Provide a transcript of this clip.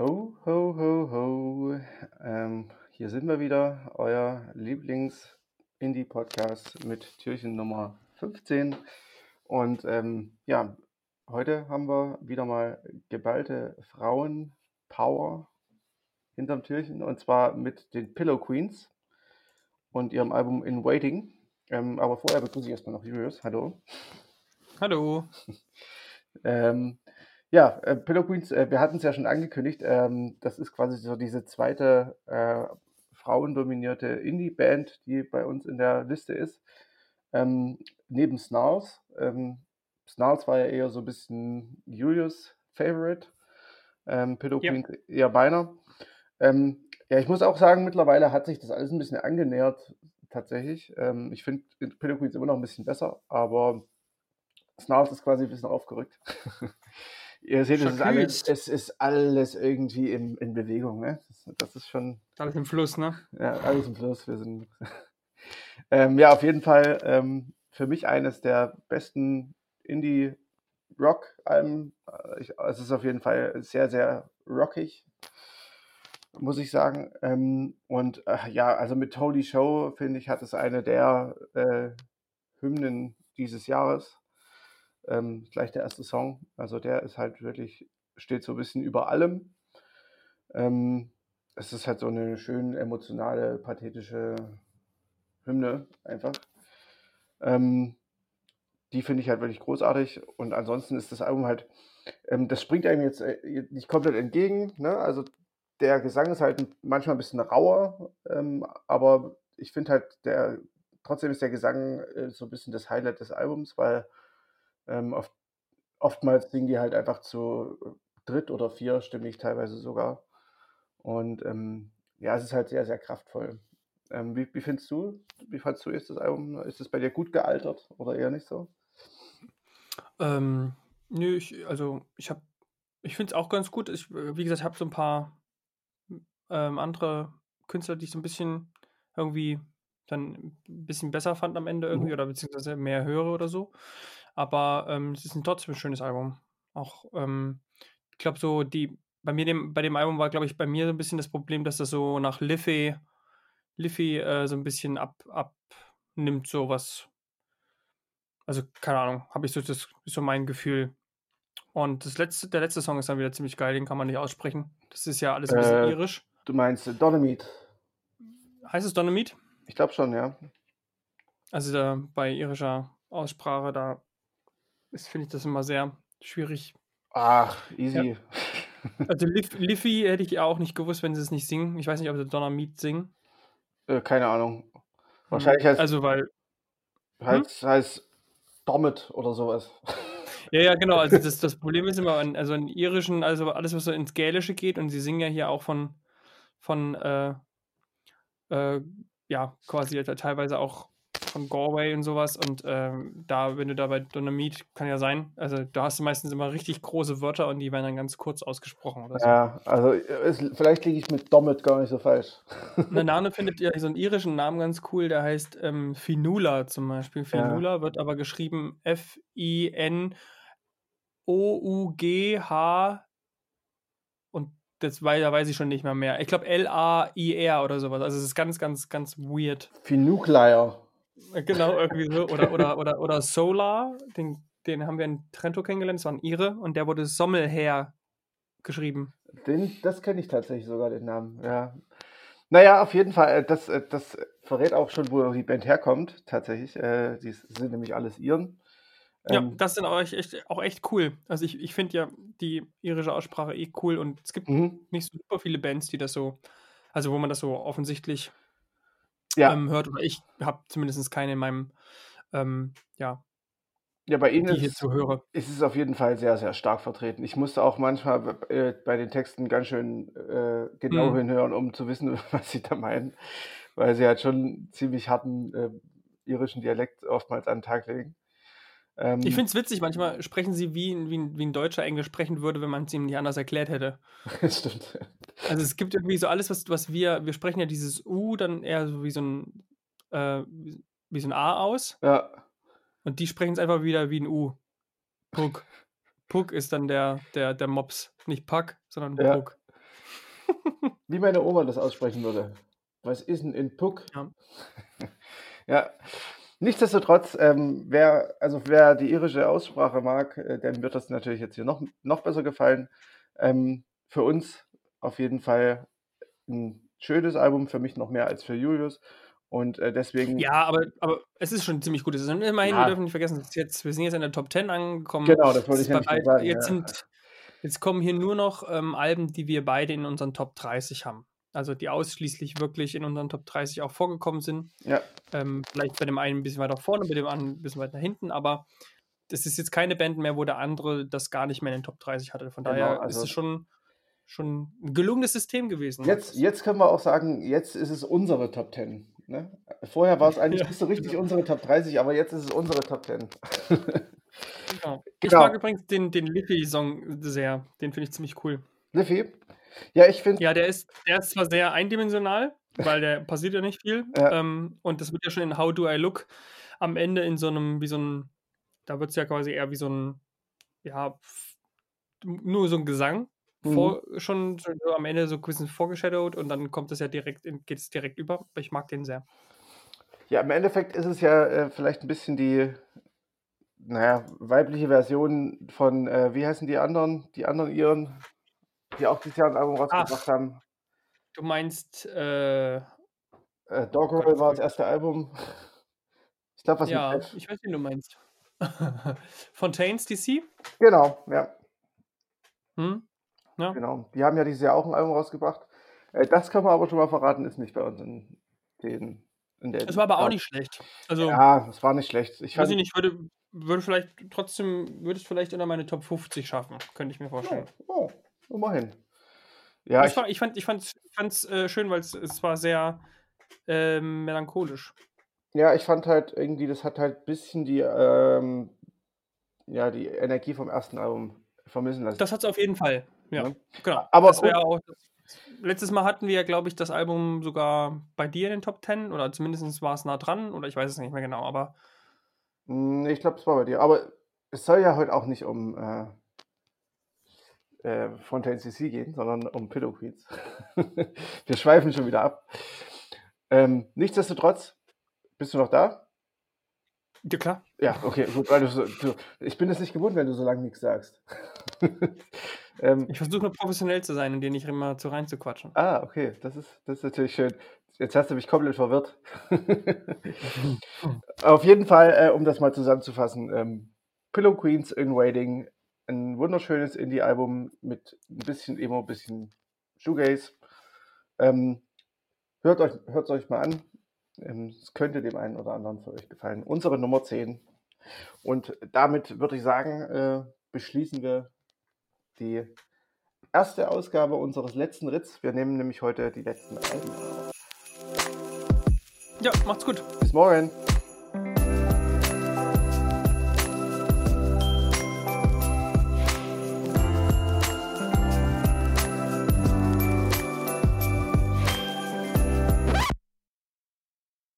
Ho, ho, ho. Ähm, hier sind wir wieder, euer Lieblings-Indie-Podcast mit Türchen Nummer 15. Und ähm, ja, heute haben wir wieder mal geballte Frauen-Power hinterm Türchen und zwar mit den Pillow Queens und ihrem Album In Waiting. Ähm, aber vorher begrüße ich erstmal noch Julius. Hallo. Hallo. Ähm, ja, äh, Pillow Queens, äh, wir hatten es ja schon angekündigt. Ähm, das ist quasi so diese zweite äh, frauendominierte Indie-Band, die bei uns in der Liste ist. Ähm, neben Snarls. Ähm, Snarls war ja eher so ein bisschen Julius' Favorite. Ähm, Pillow Ja. Queens eher meiner. Ähm, ja, ich muss auch sagen, mittlerweile hat sich das alles ein bisschen angenähert, tatsächlich. Ähm, ich finde Pillow Queens immer noch ein bisschen besser, aber Snarls ist quasi ein bisschen aufgerückt. Ihr seht, es ist, alles, es ist alles irgendwie in, in Bewegung. Ne? Das, das ist schon Alles im Fluss, ne? ja, alles im Fluss. Wir sind ähm, ja auf jeden Fall ähm, für mich eines der besten Indie-Rock-Alben. Äh, Es ist auf jeden Fall sehr, sehr rockig, muss ich sagen. Ähm, und äh, ja, also mit Holy Show, finde ich, hat es eine der äh, Hymnen dieses Jahres. Ähm, gleich der erste Song. Also der ist halt wirklich, steht so ein bisschen über allem. Ähm, es ist halt so eine schön emotionale, pathetische Hymne einfach. Ähm, die finde ich halt wirklich großartig. Und ansonsten ist das Album halt, ähm, das springt einem jetzt äh, nicht komplett entgegen. Ne? Also der Gesang ist halt manchmal ein bisschen rauer, ähm, aber ich finde halt, der, trotzdem ist der Gesang äh, so ein bisschen das Highlight des Albums, weil ähm, oft, oftmals singen die halt einfach zu dritt oder vierstimmig teilweise sogar. Und ähm, ja, es ist halt sehr, sehr kraftvoll. Ähm, wie, wie findest du, wie fandst du jetzt das Album? Ist es bei dir gut gealtert oder eher nicht so? Ähm, nö, ich, also ich habe, ich finde es auch ganz gut. Ich, äh, wie gesagt, habe so ein paar ähm, andere Künstler, die ich so ein bisschen irgendwie dann ein bisschen besser fand am Ende irgendwie Mhm. oder beziehungsweise mehr höre oder so. Aber ähm, es ist ein trotzdem ein schönes Album. Auch, ähm, ich glaube, so die, bei mir dem, bei dem Album war, glaube ich, bei mir so ein bisschen das Problem, dass das so nach Liffey, Liffey äh, so ein bisschen ab, abnimmt, so was. Also, keine Ahnung, habe ich so, das ist so mein Gefühl. Und das letzte, der letzte Song ist dann wieder ziemlich geil, den kann man nicht aussprechen. Das ist ja alles ein bisschen Äh, irisch. Du meinst äh, Dolomite? Heißt es Dynamite? Ich glaube schon, ja. Also da, bei irischer Aussprache, da ist, finde ich das immer sehr schwierig. Ach, Ja. easy. Also Liff, Liffey hätte ich ja auch nicht gewusst, wenn sie es nicht singen. Ich weiß nicht, ob sie Dynamite singen. Äh, keine Ahnung. Hm. Wahrscheinlich heißt Also weil, hm? heißt, heißt Domit oder sowas. Ja, ja, genau. Also das, das Problem ist immer, an- also in irischen, also alles, was so ins Gälische geht, und sie singen ja hier auch von, von äh, äh, ja, quasi teilweise auch von Galway und sowas. Und ähm, da, wenn du da bei Dynamite, kann ja sein, also da hast du meistens immer richtig große Wörter und die werden dann ganz kurz ausgesprochen oder so. Ja, also es, vielleicht liege ich mit Domit gar nicht so falsch. Eine Name findet ja so einen irischen Namen ganz cool, der heißt ähm, Finula zum Beispiel. Ja. Finula wird aber geschrieben F-I-N-O-U-G-H und das weiß, da weiß ich schon nicht mehr mehr. Ich glaube L-A-I-R oder sowas. Also es ist ganz, ganz, ganz weird. Finuclear. Genau, irgendwie so. Oder, oder, oder, oder Solar, den, den haben wir in Trento kennengelernt, das war ein Ire und der wurde Sommelher geschrieben. Den, das kenne ich tatsächlich sogar, den Namen. Ja. Naja, auf jeden Fall, äh, das, äh, das verrät auch schon, wo die Band herkommt, tatsächlich. Äh, Die sind nämlich alles Iren. Ja, Ähm, das sind auch echt, auch echt cool. Also ich, ich finde ja die irische Aussprache eh cool und es gibt mhm. nicht so super viele Bands, die das so, also wo man das so offensichtlich Ja, ähm, hört. Oder ich habe zumindest keine in meinem, ähm, ja, ja, bei Ihnen ist, so höre. ist es auf jeden Fall sehr, sehr stark vertreten. Ich musste auch manchmal äh, bei den Texten ganz schön äh, genau Hm. hinhören, um zu wissen, was sie da meinen, weil sie halt schon einen ziemlich harten äh, irischen Dialekt oftmals an den Tag legen. Ich Ähm, finde es witzig, manchmal sprechen sie wie, ein- wie, wie ein Deutscher Englisch sprechen würde, wenn man es ihm nicht anders erklärt hätte. stimmt. Also es gibt irgendwie so alles, was, was wir, wir sprechen ja dieses U dann eher so wie so ein, äh, wie, wie so ein A aus Ja, und die sprechen es einfach wieder wie ein U. Puck. Puck ist dann der, der, der Mops. Nicht Pack, sondern Ja. Puck. Wie meine Oma das aussprechen würde. Was ist denn in Puck? Ja. ja. Nichtsdestotrotz, ähm, wer, also wer die irische Aussprache mag, äh, dem wird das natürlich jetzt hier noch, noch besser gefallen. Ähm, für uns auf jeden Fall ein schönes Album, für mich noch mehr als für Julius. Und äh, deswegen. Ja, aber, aber es ist schon ziemlich gut. Es ist immerhin, Ja. wir dürfen nicht vergessen, jetzt, wir sind jetzt in der Top 10 angekommen. Genau, das wollte ich ja sagen. jetzt, ja. sind, jetzt kommen hier nur noch ähm, Alben, die wir beide in unseren Top 30 haben. Also die ausschließlich wirklich in unseren Top 30 auch vorgekommen sind. ja, Ähm, vielleicht bei dem einen ein bisschen weiter vorne, bei dem anderen ein bisschen weiter hinten, aber das ist jetzt keine Band mehr, wo der andere das gar nicht mehr in den Top 30 hatte. Von Genau, daher also- ist es schon, schon ein gelungenes System gewesen. jetzt, jetzt können wir auch sagen, jetzt ist es unsere Top 10. Ne? Vorher war es eigentlich Ja, nicht so richtig genau. unsere Top 30, aber jetzt ist es unsere Top 10. Genau. Ich Genau. mag übrigens den, den Liffy-Song sehr. Den finde ich ziemlich cool. Liffy? Ja, ich finde, Ja, der ist, der ist zwar sehr eindimensional, weil der passiert ja nicht viel. Ja. Ähm, und das wird ja schon in How Do I Look am Ende in so einem, wie so ein, da wird es ja quasi eher wie so ein, ja, nur so ein Gesang. Mhm. Vor, schon so am Ende so ein bisschen vorgeshadowed und dann kommt es ja direkt, geht es direkt über. Ich mag den sehr. ja, im Endeffekt ist es ja äh, vielleicht ein bisschen die, naja, weibliche Version von, äh, wie heißen die anderen? Die anderen Iren, die auch dieses Jahr ein Album rausgebracht haben. Du meinst, äh, Äh, Doggerel Gott, war das erste Album. Ich glaube, was ja, ich weiß, wen du meinst. Fontaines DC? Genau, ja, Hm? Ja. genau. Die haben ja dieses Jahr auch ein Album rausgebracht. Äh, das kann man aber schon mal verraten, ist nicht bei uns in den. In der Es war aber auch nicht schlecht. Also, Ja, es war nicht schlecht. Ich weiß fand, ich nicht, würde, würde vielleicht trotzdem, würde es vielleicht unter meine Top 50 schaffen, könnte ich mir vorstellen. Oh, oh, immerhin. Ja, ich, ich, fand, ich fand es äh, schön, weil es, war sehr ähm, melancholisch. ja, ich fand halt irgendwie, das hat halt ein bisschen die, ähm, ja, die Energie vom ersten Album vermissen lassen. Das hat es auf jeden Fall. Ja, Ja. genau. Aber das wär um- auch, letztes Mal hatten wir ja, glaube ich, das Album sogar bei dir in den Top 10 oder zumindest war es nah dran oder ich weiß es nicht mehr genau, aber Hm, Ich glaube, es war bei dir. Aber es soll ja heute auch nicht um äh, äh, Fontaine CC gehen, sondern um Pillow Queens. Wir schweifen schon wieder ab. Ähm, nichtsdestotrotz, bist du noch da? ja klar. Ja, okay, gut. So, du, ich bin es nicht gewohnt, wenn du so lange nichts sagst. ähm, Ich versuche nur professionell zu sein und dir nicht immer zu reinzuquatschen. ah, okay, das ist, das ist natürlich schön. Jetzt hast du mich komplett verwirrt. Auf jeden Fall, äh, um das mal zusammenzufassen, ähm, Pillow Queens in Waiting, ein wunderschönes Indie-Album mit ein bisschen Emo, ein bisschen Shoegaze. Ähm, hört euch hört's euch mal an. Ähm, Es könnte dem einen oder anderen von euch gefallen. Unsere Nummer 10. Und damit würde ich sagen, äh, beschließen wir die erste Ausgabe unseres letzten Ritz. Wir nehmen nämlich heute die letzten Alben. Ja, macht's gut. Bis morgen.